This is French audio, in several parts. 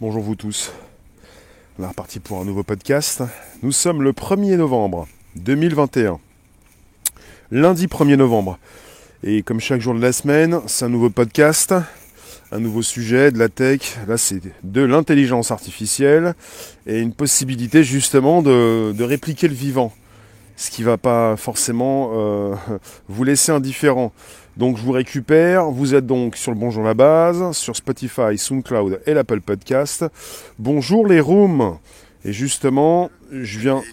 Bonjour vous tous. On est reparti pour un nouveau podcast. Nous sommes le 1er novembre 2021. Lundi 1er novembre. Et comme chaque jour de la semaine, c'est un nouveau podcast, un nouveau sujet, de la tech. Là, c'est de l'intelligence artificielle et une possibilité justement de, répliquer le vivant. Ce qui ne va pas forcément euh, vous laisser indifférent. Donc je vous récupère, vous êtes donc sur le Bonjour la base, sur Spotify, SoundCloud et l'Apple Podcast. Bonjour les rooms. Et justement, je viens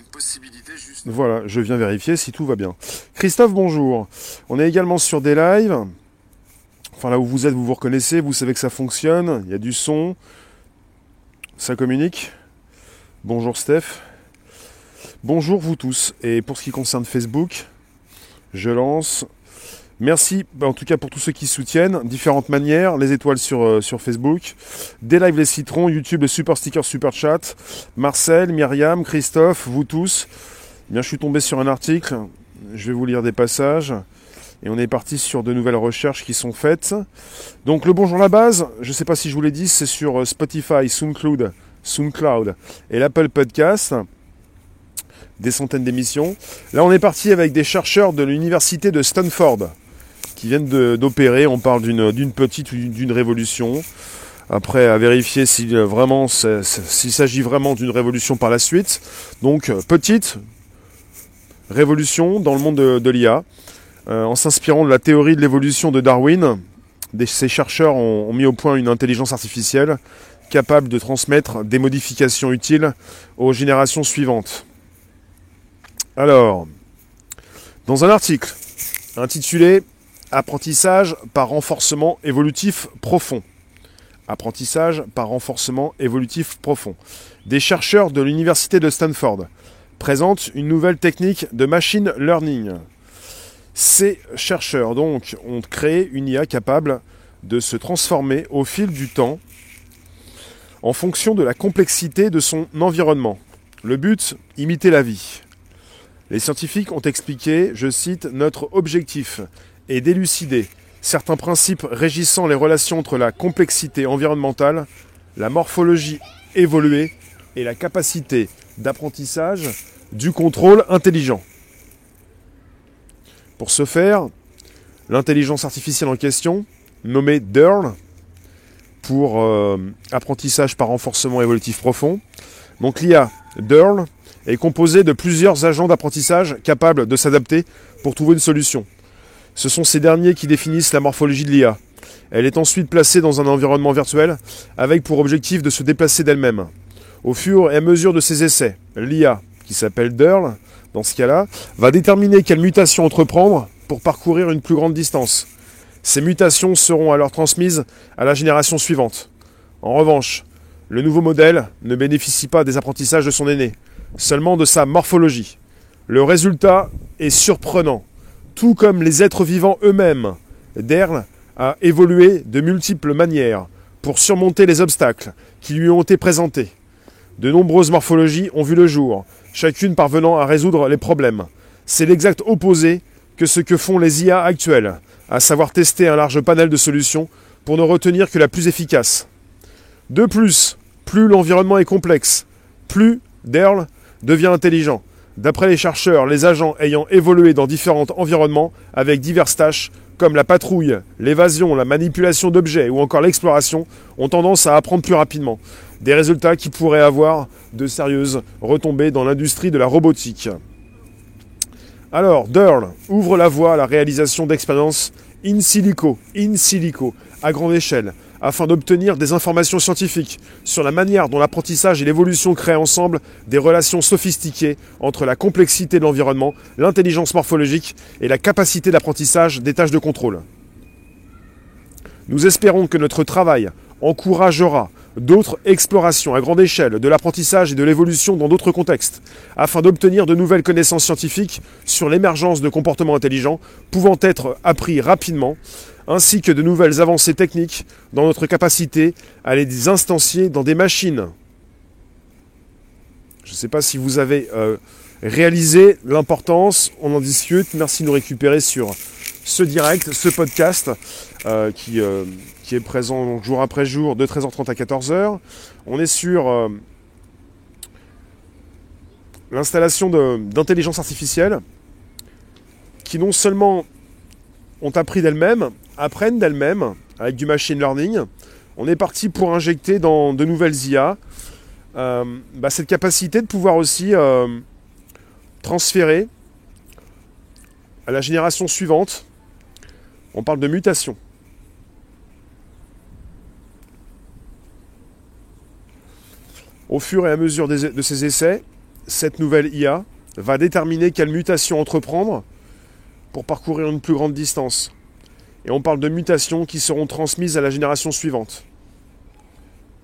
Voilà, je viens vérifier si tout va bien. Christophe, bonjour. On est également sur des lives. Enfin là où vous êtes, vous vous reconnaissez, vous savez que ça fonctionne, il y a du son, ça communique. Bonjour Steph. Bonjour vous tous. Et pour ce qui concerne Facebook, je lance Merci bah, en tout cas pour tous ceux qui soutiennent, différentes manières, les étoiles sur, euh, sur Facebook, des lives les citrons, YouTube, les super stickers, super chat, Marcel, Myriam, Christophe, vous tous. Bien, je suis tombé sur un article, je vais vous lire des passages, et on est parti sur de nouvelles recherches qui sont faites. Donc le bonjour la base, je ne sais pas si je vous l'ai dit, c'est sur euh, Spotify, SoundCloud, SoundCloud et l'Apple Podcast des centaines d'émissions. Là, on est parti avec des chercheurs de l'université de Stanford qui viennent d'opérer. On parle d'une petite ou d'une révolution. Après, à vérifier vraiment s'il s'agit vraiment d'une révolution par la suite. Donc, petite révolution dans le monde de, l'IA. Euh, en s'inspirant de la théorie de l'évolution de Darwin, ces chercheurs ont, mis au point une intelligence artificielle capable de transmettre des modifications utiles aux générations suivantes. Alors, dans un article intitulé Apprentissage par renforcement évolutif profond. Apprentissage par renforcement évolutif profond. Des chercheurs de l'université de Stanford présentent une nouvelle technique de machine learning. Ces chercheurs donc ont créé une IA capable de se transformer au fil du temps en fonction de la complexité de son environnement. Le but, imiter la vie. Les scientifiques ont expliqué, je cite, notre objectif et d'élucider certains principes régissant les relations entre la complexité environnementale, la morphologie évoluée et la capacité d'apprentissage du contrôle intelligent. Pour ce faire, l'intelligence artificielle en question, nommée DERL, pour euh, apprentissage par renforcement évolutif profond, donc l'IA DERL est composée de plusieurs agents d'apprentissage capables de s'adapter pour trouver une solution. Ce sont ces derniers qui définissent la morphologie de l'IA. Elle est ensuite placée dans un environnement virtuel avec pour objectif de se déplacer d'elle-même. Au fur et à mesure de ses essais, l'IA, qui s'appelle DERL, dans ce cas-là, va déterminer quelle mutation entreprendre pour parcourir une plus grande distance. Ces mutations seront alors transmises à la génération suivante. En revanche, le nouveau modèle ne bénéficie pas des apprentissages de son aîné, seulement de sa morphologie. Le résultat est surprenant tout comme les êtres vivants eux-mêmes. Derl a évolué de multiples manières pour surmonter les obstacles qui lui ont été présentés. De nombreuses morphologies ont vu le jour, chacune parvenant à résoudre les problèmes. C'est l'exact opposé que ce que font les IA actuelles, à savoir tester un large panel de solutions pour ne retenir que la plus efficace. De plus, plus l'environnement est complexe, plus Derl devient intelligent. D'après les chercheurs, les agents ayant évolué dans différents environnements avec diverses tâches, comme la patrouille, l'évasion, la manipulation d'objets ou encore l'exploration, ont tendance à apprendre plus rapidement. Des résultats qui pourraient avoir de sérieuses retombées dans l'industrie de la robotique. Alors, Durl ouvre la voie à la réalisation d'expériences in silico, in silico, à grande échelle, afin d'obtenir des informations scientifiques sur la manière dont l'apprentissage et l'évolution créent ensemble des relations sophistiquées entre la complexité de l'environnement, l'intelligence morphologique et la capacité d'apprentissage des tâches de contrôle. Nous espérons que notre travail encouragera d'autres explorations à grande échelle de l'apprentissage et de l'évolution dans d'autres contextes, afin d'obtenir de nouvelles connaissances scientifiques sur l'émergence de comportements intelligents pouvant être appris rapidement ainsi que de nouvelles avancées techniques dans notre capacité à les instancier dans des machines. Je ne sais pas si vous avez euh, réalisé l'importance, on en discute, merci de nous récupérer sur ce direct, ce podcast qui, qui, est présent jour après jour de 13h30 à 14h. On est sur l'installation d'intelligence artificielle qui non seulement ont appris d'elles-mêmes, apprennent d'elles-mêmes avec du machine learning. On est parti pour injecter dans de nouvelles IA euh, bah, cette capacité de pouvoir aussi euh, transférer à la génération suivante. On parle de mutation. Au fur et à mesure de ces essais, cette nouvelle IA va déterminer quelle mutation entreprendre pour parcourir une plus grande distance. Et on parle de mutations qui seront transmises à la génération suivante.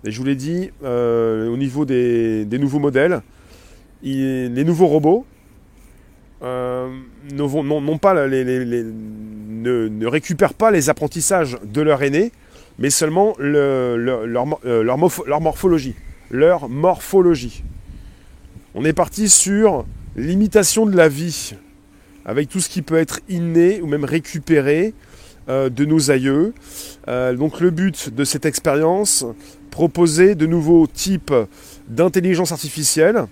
Et je vous l'ai dit, euh, au niveau des, nouveaux modèles, les nouveaux robots euh, ne, pas ne, récupèrent pas les apprentissages de leur aîné, mais seulement leur, leur, morphologie. On est parti sur l'imitation de la vie, avec tout ce qui peut être inné ou même récupéré euh, de nos aïeux. Euh, donc le but de cette expérience, proposer de nouveaux types d'intelligence artificielle.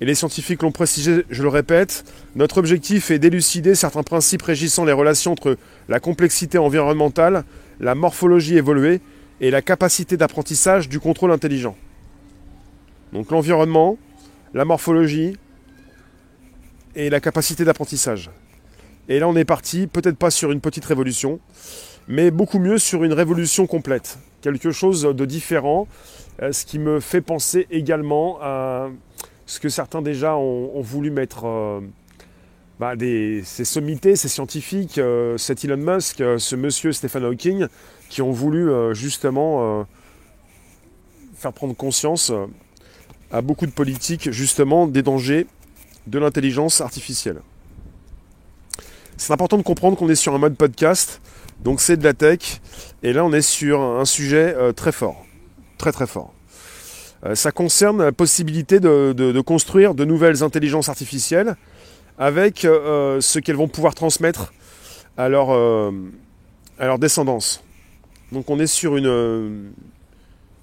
Et les scientifiques l'ont précisé, je le répète, notre objectif est d'élucider certains principes régissant les relations entre la complexité environnementale, la morphologie évoluée et la capacité d'apprentissage du contrôle intelligent. Donc l'environnement, la morphologie et la capacité d'apprentissage. Et là, on est parti, peut-être pas sur une petite révolution, mais beaucoup mieux sur une révolution complète. Quelque chose de différent, euh, ce qui me fait penser également à ce que certains déjà ont, voulu mettre. Euh, bah, ces sommités, ces scientifiques, euh, cet Elon Musk, ce monsieur Stephen Hawking, qui ont voulu justement faire prendre conscience à beaucoup de politiques justement des dangers de l'intelligence artificielle. C'est important de comprendre qu'on est sur un mode podcast, donc c'est de la tech, et là on est sur un sujet euh, très fort, très très fort. Euh, ça concerne la possibilité de, construire de nouvelles intelligences artificielles avec euh, ce qu'elles vont pouvoir transmettre à leur, à leur descendance. Donc on est sur une,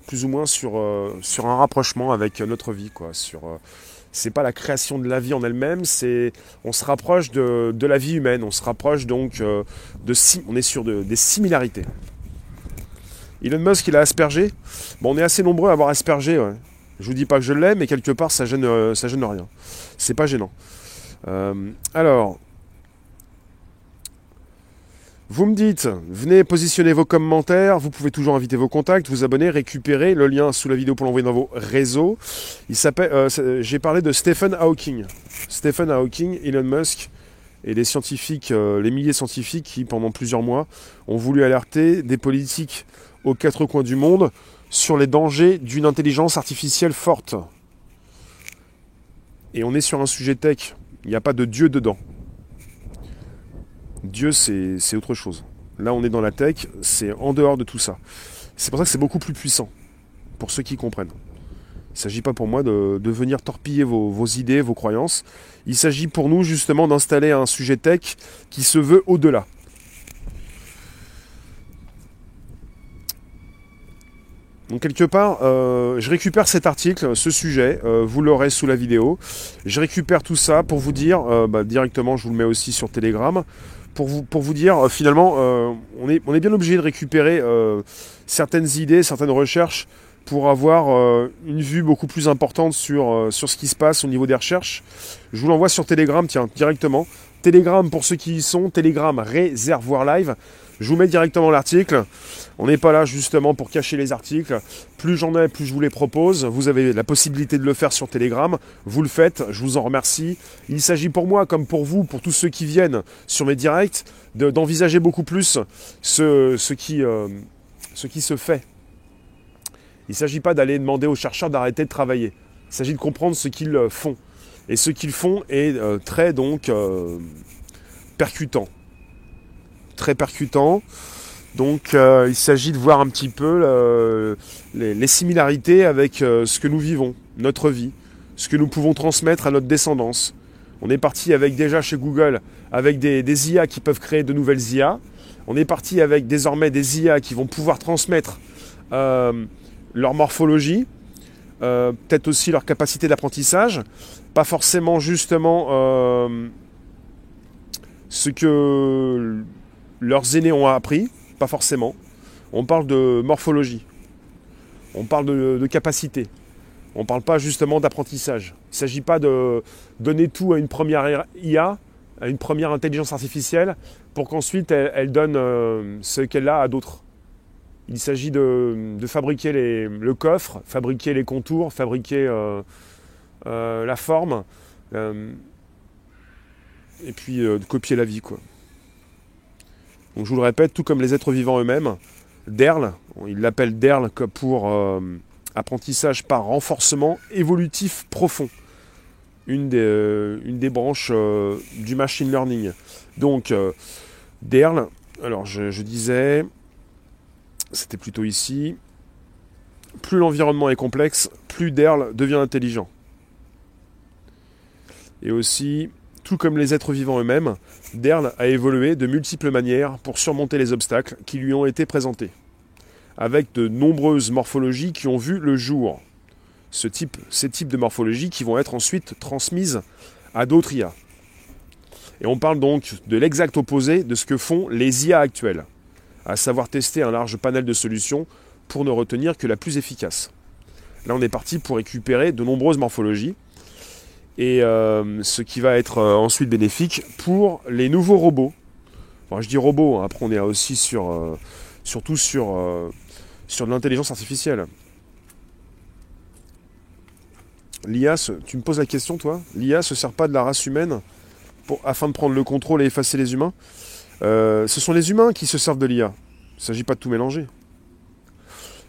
plus ou moins sur, sur un rapprochement avec notre vie. Quoi, sur, c'est pas la création de la vie en elle-même, c'est on se rapproche de, la vie humaine, on se rapproche donc euh, de on est sur des similarités. Elon Musk il a aspergé. Bon, on est assez nombreux à avoir aspergé. Ouais. Je vous dis pas que je l'aime, mais quelque part ça gêne, ça gêne rien. C'est pas gênant. alors, vous me dites, venez positionner vos commentaires, vous pouvez toujours inviter vos contacts, vous abonner, récupérer le lien sous la vidéo pour l'envoyer dans vos réseaux. Euh, j'ai parlé de Stephen Hawking. Stephen Hawking, Elon Musk et les scientifiques, euh, les milliers de scientifiques qui, pendant plusieurs mois, ont voulu alerter des politiques aux quatre coins du monde sur les dangers d'une intelligence artificielle forte. Et on est sur un sujet tech. Il n'y a pas de Dieu dedans. Dieu, c'est autre chose. Là, on est dans la tech, c'est en dehors de tout ça. C'est pour ça que c'est beaucoup plus puissant, pour ceux qui comprennent. Il ne s'agit pas pour moi de, venir torpiller vos, idées, vos croyances. Il s'agit pour nous justement d'installer un sujet tech qui se veut au-delà. Donc quelque part, euh, je récupère cet article, ce sujet, euh, vous l'aurez sous la vidéo. Je récupère tout ça pour vous dire, euh, bah, directement je vous le mets aussi sur Telegram, pour vous, pour vous dire, finalement, on, est, on est bien obligé de récupérer certaines idées, certaines recherches pour avoir une vue beaucoup plus importante sur, sur ce qui se passe au niveau des recherches. Je vous l'envoie sur Telegram, tiens, directement. Telegram pour ceux qui y sont, Telegram Réservoir Live. Je vous mets directement l'article. On n'est pas là justement pour cacher les articles. Plus j'en ai, plus je vous les propose. Vous avez la possibilité de le faire sur Telegram. Vous le faites, je vous en remercie. Il s'agit pour moi, comme pour vous, pour tous ceux qui viennent sur mes directs, d'envisager beaucoup plus ce, qui, euh, ce qui se fait. Il ne s'agit pas d'aller demander aux chercheurs d'arrêter de travailler. Il s'agit de comprendre ce qu'ils font. Et ce qu'ils font est euh, très donc euh, percutant très percutant. Donc euh, il s'agit de voir un petit peu euh, les, similarités avec euh, ce que nous vivons, notre vie, ce que nous pouvons transmettre à notre descendance. On est parti avec déjà chez Google avec des, IA qui peuvent créer de nouvelles IA. On est parti avec désormais des IA qui vont pouvoir transmettre leur morphologie, peut-être aussi leur capacité d'apprentissage, pas forcément justement ce que leurs aînés ont appris, pas forcément. On parle de morphologie, on parle de, capacité, on ne parle pas justement d'apprentissage. Il ne s'agit pas de donner tout à une première IA, à une première intelligence artificielle, pour qu'ensuite elle, donne euh, ce qu'elle a à d'autres. Il s'agit de, fabriquer le coffre, fabriquer les contours, fabriquer euh, euh, la forme, et puis de copier la vie. Quoi. Donc je vous le répète, tout comme les êtres vivants eux-mêmes, DERL, il l'appelle DERL pour apprentissage par renforcement évolutif profond. Une des, une des branches du machine learning. Donc, DERL, alors je, disais, c'était plutôt ici, plus l'environnement est complexe, plus DERL devient intelligent. Et aussi, tout comme les êtres vivants eux-mêmes, DERL a évolué de multiples manières pour surmonter les obstacles qui lui ont été présentés, avec de nombreuses morphologies qui ont vu le jour. Ce type, ces types de morphologies qui vont être ensuite transmises à d'autres IA. Et on parle donc de l'exact opposé de ce que font les IA actuelles, à savoir tester un large panel de solutions pour ne retenir que la plus efficace. Là, on est parti pour récupérer de nombreuses morphologies, et euh, ce qui va être euh, ensuite bénéfique pour les nouveaux robots. je dis robots, hein, après on est aussi sur, euh, surtout sur, sur de l'intelligence artificielle. L'IA, tu me poses la question toi? L'IA se sert pas de la race humaine afin de prendre le contrôle et effacer les humains? Ce sont les humains qui se servent de l'IA. Il ne s'agit pas de tout mélanger.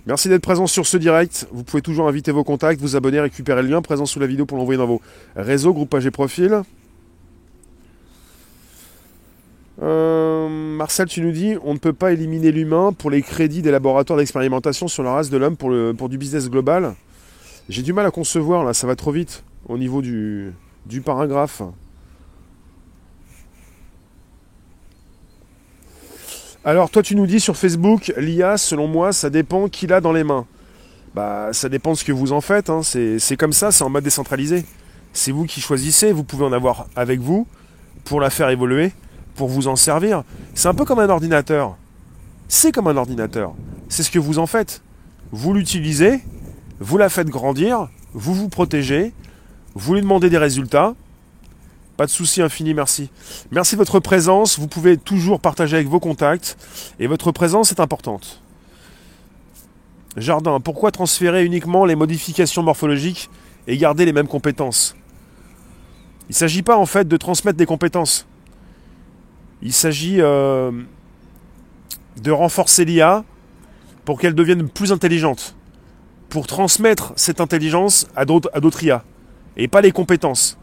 Merci d'être présent sur ce direct. Vous pouvez toujours inviter vos contacts, vous abonner, récupérer le lien présent sous la vidéo pour l'envoyer dans vos réseaux, groupages et profils. Euh, Marcel, tu nous dis on ne peut pas éliminer l'humain pour les crédits des laboratoires d'expérimentation sur la race de l'homme pour, du business global. J'ai du mal à concevoir là, ça va trop vite au niveau du paragraphe. Alors toi tu nous dis sur Facebook, l'IA selon moi ça dépend qui l'a dans les mains. Bah ça dépend de ce que vous en faites, hein. c'est comme ça, c'est en mode décentralisé. C'est vous qui choisissez, vous pouvez en avoir avec vous pour la faire évoluer, pour vous en servir. C'est un peu comme un ordinateur. C'est comme un ordinateur. C'est ce que vous en faites. Vous l'utilisez, vous la faites grandir, vous vous protégez, vous lui demandez des résultats, pas de souci, infini, merci. Merci de votre présence. Vous pouvez toujours partager avec vos contacts. Et votre présence est importante. Jardin, pourquoi transférer uniquement les modifications morphologiques et garder les mêmes compétences? Il ne s'agit pas en fait de transmettre des compétences. Il s'agit euh, de renforcer l'IA pour qu'elle devienne plus intelligente. Pour transmettre cette intelligence à d'autres IA. Et pas les compétences.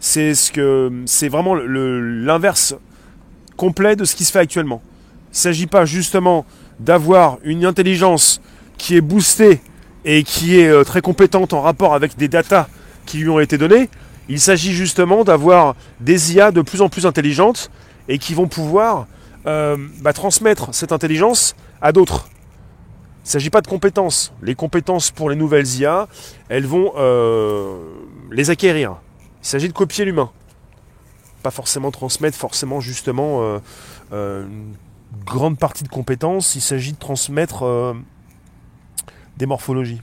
C'est ce que c'est vraiment l'inverse complet de ce qui se fait actuellement. Il ne s'agit pas justement d'avoir une intelligence qui est boostée et qui est euh, très compétente en rapport avec des datas qui lui ont été données. Il s'agit justement d'avoir des IA de plus en plus intelligentes et qui vont pouvoir euh, bah, transmettre cette intelligence à d'autres. Il ne s'agit pas de compétences. Les compétences pour les nouvelles IA, elles vont euh, les acquérir. Il s'agit de copier l'humain. Pas forcément transmettre forcément justement euh, euh, une grande partie de compétences, il s'agit de transmettre euh, des morphologies.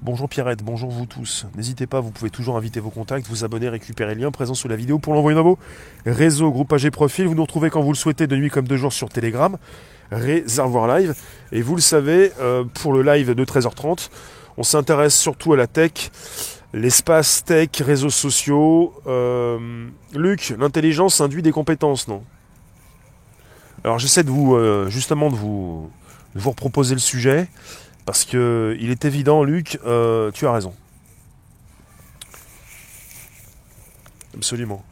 Bonjour Pierrette, bonjour vous tous. N'hésitez pas, vous pouvez toujours inviter vos contacts, vous abonner, récupérer le lien présent sous la vidéo pour l'envoyer dans vos réseaux, groupage et profil. Vous nous retrouvez quand vous le souhaitez de nuit comme de jour sur Telegram, Réservoir Live. Et vous le savez, pour le live de 13h30, on s'intéresse surtout à la tech, L'espace tech, réseaux sociaux. Euh, Luc, l'intelligence induit des compétences, non? Alors j'essaie de vous euh, justement de vous, vous reproposer le sujet parce que il est évident, Luc, euh, tu as raison. Absolument.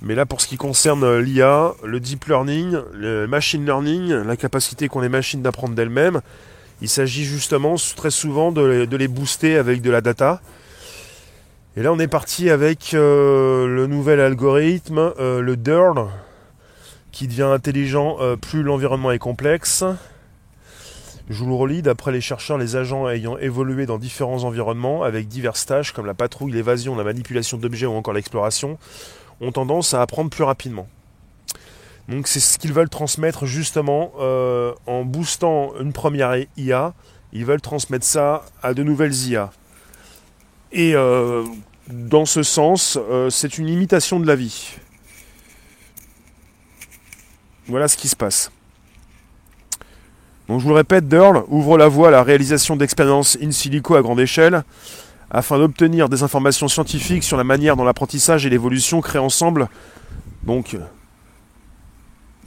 Mais là, pour ce qui concerne l'IA, le deep learning, le machine learning, la capacité qu'ont les machines d'apprendre d'elles-mêmes, il s'agit justement très souvent de les, booster avec de la data. Et là, on est parti avec euh, le nouvel algorithme, euh, le DERL, qui devient intelligent euh, plus l'environnement est complexe. Je vous le relis, d'après les chercheurs, les agents ayant évolué dans différents environnements avec diverses tâches comme la patrouille, l'évasion, la manipulation d'objets ou encore l'exploration, ont tendance à apprendre plus rapidement. Donc c'est ce qu'ils veulent transmettre justement en boostant une première IA. Ils veulent transmettre ça à de nouvelles IA. Et dans ce sens, euh, c'est une imitation de la vie. Voilà ce qui se passe. Donc je vous le répète, Durl ouvre la voie à la réalisation d'expériences in silico à grande échelle afin d'obtenir des informations scientifiques sur la manière dont l'apprentissage et l'évolution créent ensemble. Donc,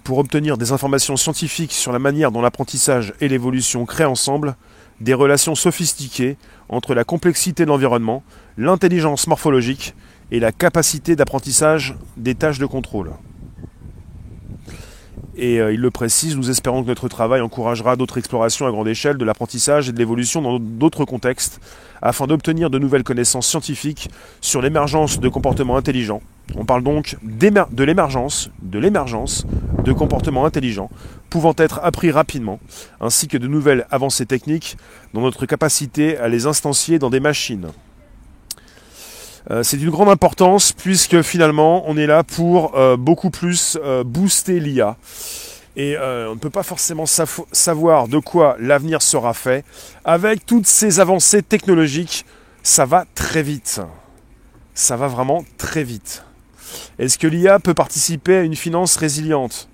pour obtenir des informations scientifiques sur la manière dont l'apprentissage et l'évolution créent ensemble des relations sophistiquées entre la complexité de l'environnement, l'intelligence morphologique et la capacité d'apprentissage des tâches de contrôle. Et euh, il le précise, nous espérons que notre travail encouragera d'autres explorations à grande échelle de l'apprentissage et de l'évolution dans d'autres contextes, afin d'obtenir de nouvelles connaissances scientifiques sur l'émergence de comportements intelligents. On parle donc de l'émergence, de l'émergence de comportements intelligents, pouvant être appris rapidement, ainsi que de nouvelles avancées techniques dans notre capacité à les instancier dans des machines. Euh, c'est d'une grande importance puisque finalement on est là pour euh, beaucoup plus euh, booster l'IA. Et on ne peut pas forcément savoir de quoi l'avenir sera fait. Avec toutes ces avancées technologiques, ça va très vite. Ça va vraiment très vite. Est-ce que l'IA peut participer à une finance résiliente?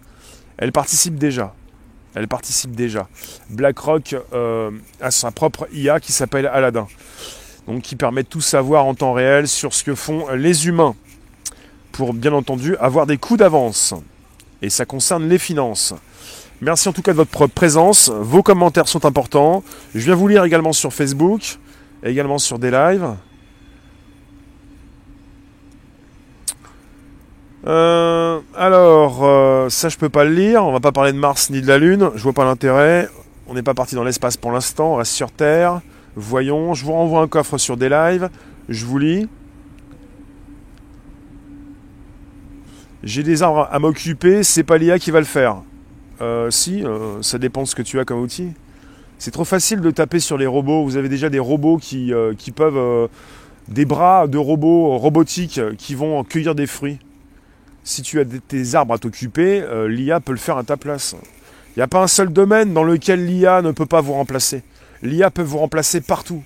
Elle participe déjà. Elle participe déjà. BlackRock a sa propre IA qui s'appelle Aladdin donc qui permet de tout savoir en temps réel sur ce que font les humains, pour bien entendu avoir des coups d'avance. Et ça concerne les finances. Merci en tout cas de votre présence, vos commentaires sont importants. Je viens vous lire également sur Facebook, également sur des lives. Euh, alors, euh, ça je peux pas le lire, on va pas parler de Mars ni de la Lune, je vois pas l'intérêt. On n'est pas parti dans l'espace pour l'instant, on reste sur Terre. Voyons, je vous renvoie un coffre sur des lives. Je vous lis. J'ai des arbres à m'occuper, c'est pas l'IA qui va le faire. Euh, si, ça dépend de ce que tu as comme outil. C'est trop facile de taper sur les robots. Vous avez déjà des robots qui peuvent. des bras de robots robotiques qui vont cueillir des fruits. Si tu as tes arbres à t'occuper, l'IA peut le faire à ta place. Il n'y a pas un seul domaine dans lequel l'IA ne peut pas vous remplacer. L'IA peut vous remplacer partout,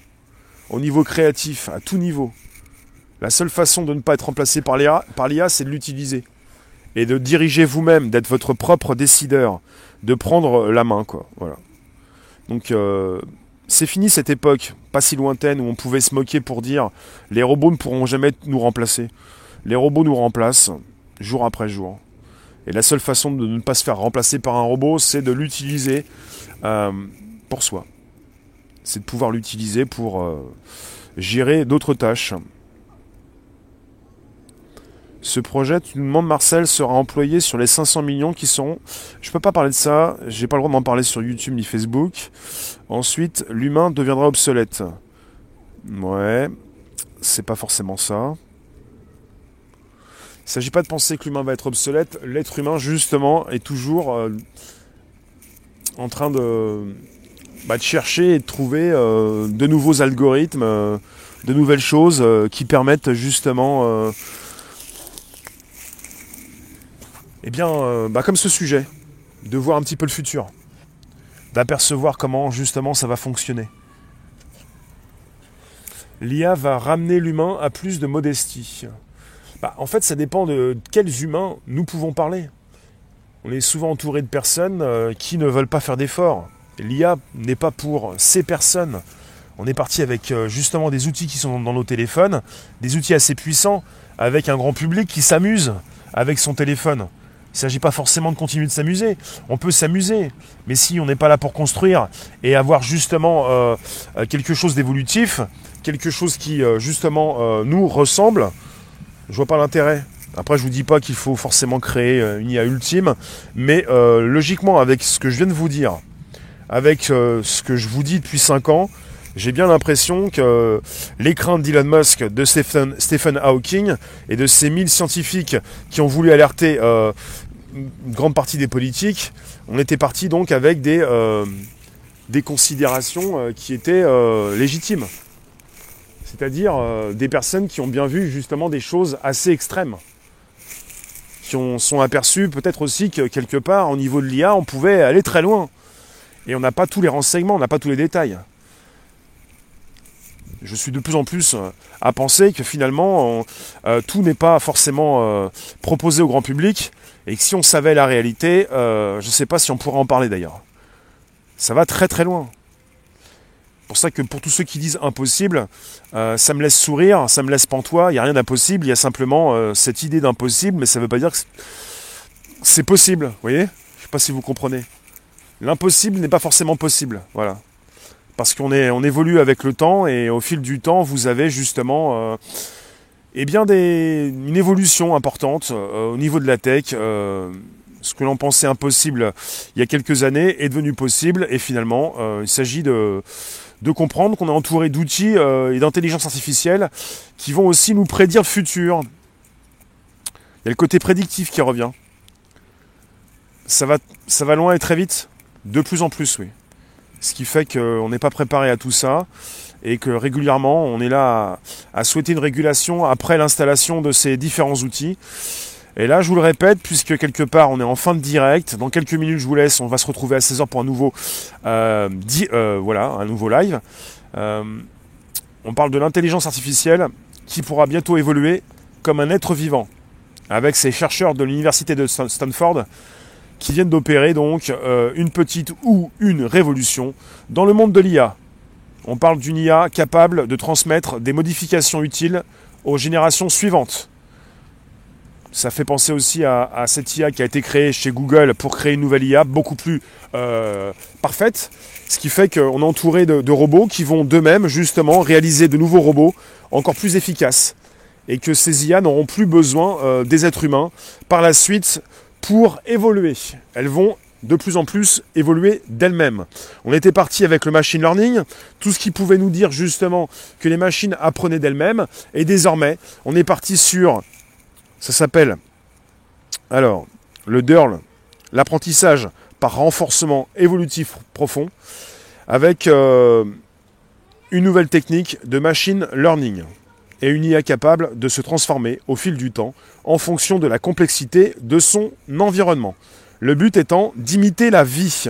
au niveau créatif, à tout niveau. La seule façon de ne pas être remplacé par l'IA, c'est de l'utiliser. Et de diriger vous-même, d'être votre propre décideur, de prendre la main, quoi. Voilà. Donc, euh, c'est fini cette époque, pas si lointaine, où on pouvait se moquer pour dire les robots ne pourront jamais nous remplacer. Les robots nous remplacent jour après jour. Et la seule façon de ne pas se faire remplacer par un robot, c'est de l'utiliser euh, pour soi c'est de pouvoir l'utiliser pour euh, gérer d'autres tâches. Ce projet, tu nous demandes Marcel, sera employé sur les 500 millions qui sont. Je peux pas parler de ça, j'ai pas le droit d'en parler sur YouTube ni Facebook. Ensuite, l'humain deviendra obsolète. Ouais, c'est pas forcément ça. Il ne s'agit pas de penser que l'humain va être obsolète. L'être humain, justement, est toujours euh, en train de, bah, de chercher et de trouver euh, de nouveaux algorithmes, euh, de nouvelles choses qui permettent justement, eh bien, bah, comme ce sujet, de voir un petit peu le futur, d'apercevoir comment justement ça va fonctionner. L'IA va ramener l'humain à plus de modestie. Bah, en fait, ça dépend de quels humains nous pouvons parler. On est souvent entouré de personnes qui ne veulent pas faire d'efforts l'IA n'est pas pour ces personnes. On est parti avec euh, justement des outils qui sont dans nos téléphones, des outils assez puissants, avec un grand public qui s'amuse avec son téléphone. Il ne s'agit pas forcément de continuer de s'amuser. On peut s'amuser, mais si on n'est pas là pour construire et avoir justement euh, euh, quelque chose d'évolutif, quelque chose qui justement nous ressemble, je vois pas l'intérêt. Après, je vous dis pas qu'il faut forcément créer une IA ultime, mais logiquement, avec ce que je viens de vous dire, avec euh, ce que je vous dis depuis 5 ans, j'ai bien l'impression que les craintes d'Elon Musk, de Stephen, Hawking et de ces mille scientifiques qui ont voulu alerter euh, une grande partie des politiques, on était parti donc avec des, euh, considérations euh, qui étaient légitimes. C'est-à-dire des personnes qui ont bien vu justement des choses assez extrêmes. Qui ont, sont aperçues peut-être aussi que quelque part, au niveau de l'IA, on pouvait aller très loin. Et on n'a pas tous les renseignements, on n'a pas tous les détails je suis de plus en plus euh, à penser que finalement euh, tout n'est pas forcément euh, proposé au grand public et que si on savait la réalité, je ne sais pas si on pourrait en parler d'ailleurs. Ça va très très loin. C'est pour ça que pour tous ceux qui disent impossible, ça me laisse sourire, ça me laisse pantois, il n'y a rien d'impossible, il y a simplement cette idée d'impossible, mais ça ne veut pas dire que c'est possible, vous voyez? Je ne sais pas si vous comprenez. L'impossible n'est pas forcément possible, voilà parce qu'on on évolue avec le temps et au fil du temps, vous avez justement euh, eh bien une évolution importante euh, au niveau de la tech. Euh, ce que l'on pensait impossible il y a quelques années est devenu possible et finalement, il s'agit de, de comprendre qu'on est entouré d'outils et d'intelligence artificielle qui vont aussi nous prédire le futur. Il y a le côté prédictif qui revient. Ça va, ça va loin et très vite, de plus en plus, oui. Ce qui fait qu'on n'est pas préparé à tout ça et que régulièrement on est là à, souhaiter une régulation après l'installation de ces différents outils. Et là, je vous le répète, puisque quelque part on est en fin de direct, dans quelques minutes je vous laisse, on va se retrouver à 16h pour un nouveau, euh, euh, voilà, un nouveau live. Euh, on parle de l'intelligence artificielle qui pourra bientôt évoluer comme un être vivant, avec ces chercheurs de l'université de Stanford qui viennent d'opérer donc une petite ou une révolution dans le monde de l'IA. On parle d'une IA capable de transmettre des modifications utiles aux générations suivantes. Ça fait penser aussi à, cette IA qui a été créée chez Google pour créer une nouvelle IA beaucoup plus euh, parfaite. Ce qui fait qu'on est entouré de, robots qui vont d'eux-mêmes justement réaliser de nouveaux robots encore plus efficaces. Et que ces IA n'auront plus besoin euh, des êtres humains par la suite pour évoluer. Elles vont de plus en plus évoluer d'elles-mêmes. On était parti avec le machine learning, tout ce qui pouvait nous dire justement que les machines apprenaient d'elles-mêmes, et désormais on est parti sur, ça s'appelle, alors, le DERL, l'apprentissage par renforcement évolutif profond, avec euh, une nouvelle technique de machine learning et une IA capable de se transformer au fil du temps en fonction de la complexité de son environnement. Le but étant d'imiter la vie.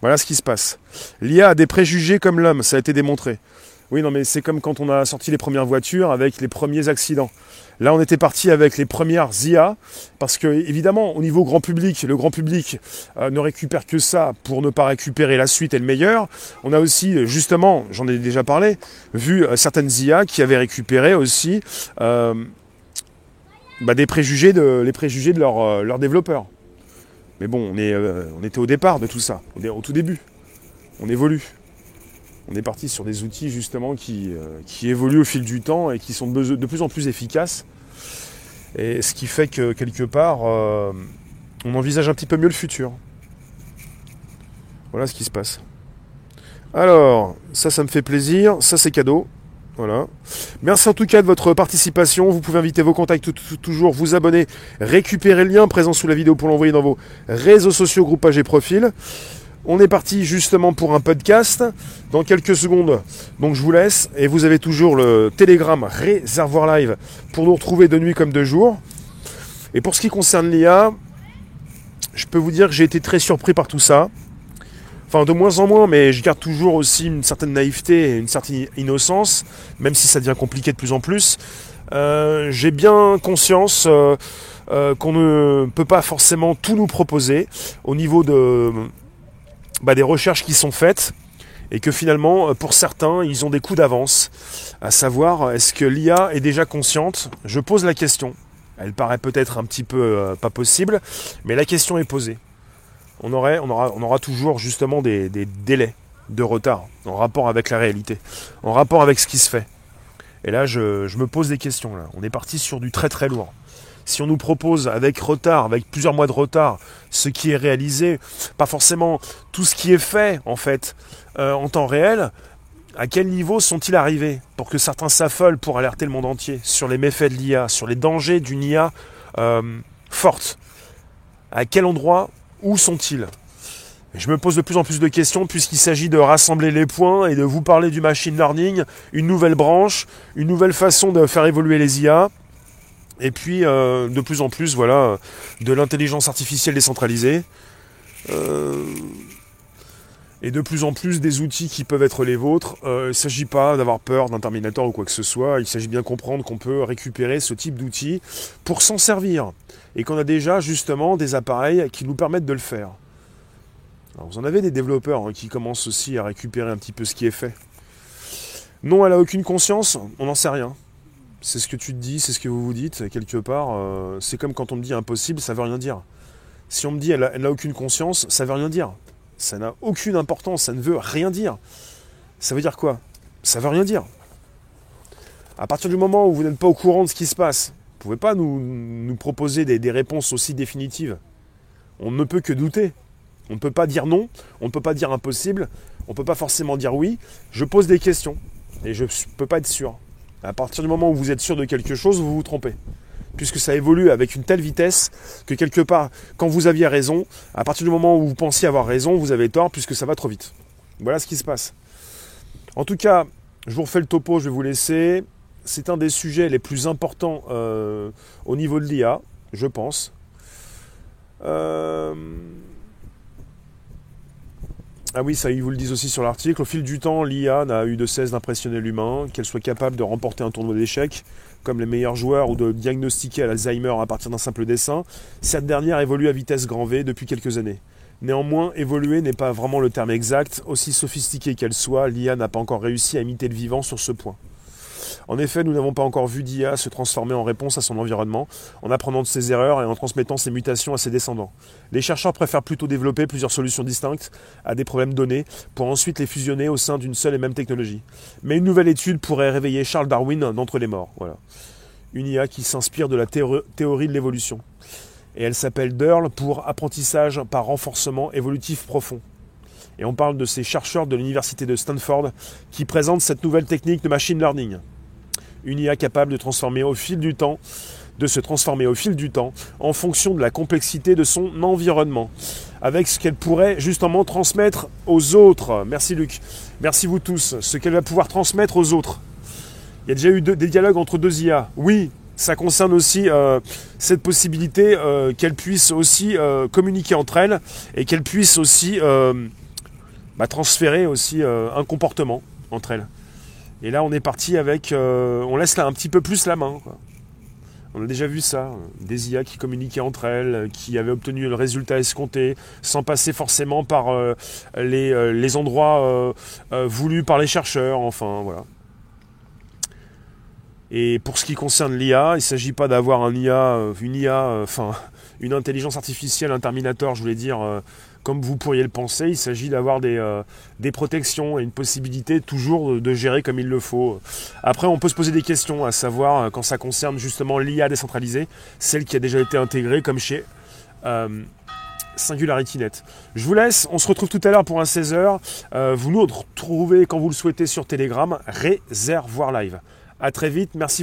Voilà ce qui se passe. L'IA a des préjugés comme l'homme, ça a été démontré. Oui, non, mais c'est comme quand on a sorti les premières voitures avec les premiers accidents. Là, on était parti avec les premières IA, parce que évidemment, au niveau grand public, le grand public euh, ne récupère que ça pour ne pas récupérer la suite et le meilleur. On a aussi, justement, j'en ai déjà parlé, vu euh, certaines IA qui avaient récupéré aussi euh, bah, des préjugés de, les préjugés de leurs développeurs. Mais bon, on, est, on était au départ de tout ça, au tout début. On évolue on est parti sur des outils justement qui, euh, qui, évoluent au fil du temps et qui sont de plus en plus efficaces. Et ce qui fait que quelque part, euh, on envisage un petit peu mieux le futur. Voilà ce qui se passe. Alors, ça, ça me fait plaisir. Ça, c'est cadeau. Voilà. Merci en tout cas de votre participation. Vous pouvez inviter vos contacts toujours, vous abonner, récupérer le lien présent sous la vidéo pour l'envoyer dans vos réseaux sociaux, groupages et profils. On est parti justement pour un podcast dans quelques secondes. Donc je vous laisse et vous avez toujours le Telegram Réservoir Live pour nous retrouver de nuit comme de jour. Et pour ce qui concerne l'IA, je peux vous dire que j'ai été très surpris par tout ça. Enfin, de moins en moins, mais je garde toujours aussi une certaine naïveté et une certaine innocence, même si ça devient compliqué de plus en plus. Euh, j'ai bien conscience euh, euh, qu'on ne peut pas forcément tout nous proposer au niveau de, bah, des recherches qui sont faites et que finalement, euh, pour certains, ils ont des coups d'avance. À savoir, est-ce que l'IA est déjà consciente? Je pose la question. Elle paraît peut-être un petit peu euh, pas possible, mais la question est posée. On, aurait, on, aura, on aura toujours justement des, délais de retard en rapport avec la réalité, en rapport avec ce qui se fait. Et là, je, je me pose des questions. Là. On est parti sur du très très lourd. Si on nous propose avec retard, avec plusieurs mois de retard, ce qui est réalisé, pas forcément tout ce qui est fait en fait euh, en temps réel, à quel niveau sont-ils arrivés pour que certains s'affolent pour alerter le monde entier sur les méfaits de l'IA, sur les dangers d'une IA euh, forte? À quel endroit Où sont-ils? Je me pose de plus en plus de questions puisqu'il s'agit de rassembler les points et de vous parler du machine learning, une nouvelle branche, une nouvelle façon de faire évoluer les IA. Et puis euh, de plus en plus, voilà, de l'intelligence artificielle décentralisée. Euh, et de plus en plus des outils qui peuvent être les vôtres. Euh, il ne s'agit pas d'avoir peur d'un Terminator ou quoi que ce soit. Il s'agit bien de comprendre qu'on peut récupérer ce type d'outils pour s'en servir. Et qu'on a déjà justement des appareils qui nous permettent de le faire. Vous en avez des développeurs hein, qui commencent aussi à récupérer un petit peu ce qui est fait. Non, elle a aucune conscience, on n'en sait rien c'est ce que tu te dis, c'est ce que vous vous dites, quelque part. Euh, c'est comme quand on me dit impossible, ça veut rien dire. Si on me dit elle n'a aucune conscience, ça veut rien dire. Ça n'a aucune importance, ça ne veut rien dire. Ça veut dire quoi? Ça veut rien dire. À partir du moment où vous n'êtes pas au courant de ce qui se passe, vous ne pouvez pas nous, proposer des, réponses aussi définitives. On ne peut que douter. On ne peut pas dire non, on ne peut pas dire impossible, on ne peut pas forcément dire oui. Je pose des questions et je ne peux pas être sûr. À partir du moment où vous êtes sûr de quelque chose, vous vous trompez. Puisque ça évolue avec une telle vitesse que quelque part, quand vous aviez raison, à partir du moment où vous pensiez avoir raison, vous avez tort puisque ça va trop vite. Voilà ce qui se passe. En tout cas, je vous refais le topo, je vais vous laisser. C'est un des sujets les plus importants euh, au niveau de l'IA, je pense. Euh, ah oui, ça, ils vous le disent aussi sur l'article. Au fil du temps, l'IA n'a eu de cesse d'impressionner l'humain, qu'elle soit capable de remporter un tournoi d'échecs, comme les meilleurs joueurs, ou de diagnostiquer l'Alzheimer à partir d'un simple dessin. Cette dernière évolue à vitesse grand V depuis quelques années. Néanmoins, évoluer n'est pas vraiment le terme exact. Aussi sophistiquée qu'elle soit, l'IA n'a pas encore réussi à imiter le vivant sur ce point. En effet, nous n'avons pas encore vu d'IA se transformer en réponse à son environnement, en apprenant de ses erreurs et en transmettant ses mutations à ses descendants. Les chercheurs préfèrent plutôt développer plusieurs solutions distinctes à des problèmes donnés, pour ensuite les fusionner au sein d'une seule et même technologie. Mais une nouvelle étude pourrait réveiller Charles Darwin d'entre les morts. Voilà. Une IA qui s'inspire de la théorie de l'évolution. Et elle s'appelle DERL pour apprentissage par renforcement évolutif profond. Et on parle de ces chercheurs de l'université de Stanford qui présentent cette nouvelle technique de machine learning une IA capable de transformer au fil du temps, de se transformer au fil du temps en fonction de la complexité de son environnement, avec ce qu'elle pourrait justement transmettre aux autres. Merci Luc, merci vous tous, ce qu'elle va pouvoir transmettre aux autres. Il y a déjà eu des dialogues entre deux IA. Oui, ça concerne aussi euh, cette possibilité euh, qu'elles puissent aussi euh, communiquer entre elles et qu'elles puissent aussi bah, transférer aussi un comportement entre elles. Et là, on est parti avec. Euh, on laisse là un petit peu plus la main. On a déjà vu ça. Des IA qui communiquaient entre elles, qui avaient obtenu le résultat escompté, sans passer forcément par euh, les, euh, les, endroits voulus par les chercheurs. Enfin, voilà. Et pour ce qui concerne l'IA, il ne s'agit pas d'avoir un IA, une IA, enfin, une intelligence artificielle, un Terminator, je voulais dire, comme vous pourriez le penser, il s'agit d'avoir des, euh, protections et une possibilité toujours de, gérer comme il le faut. Après, on peut se poser des questions, à savoir euh, quand ça concerne justement l'IA décentralisée, celle qui a déjà été intégrée comme chez euh, SingularityNet. Je vous laisse, on se retrouve tout à l'heure pour un 16h. vous nous retrouvez quand vous le souhaitez sur Telegram, Réservoir Live. A très vite, merci.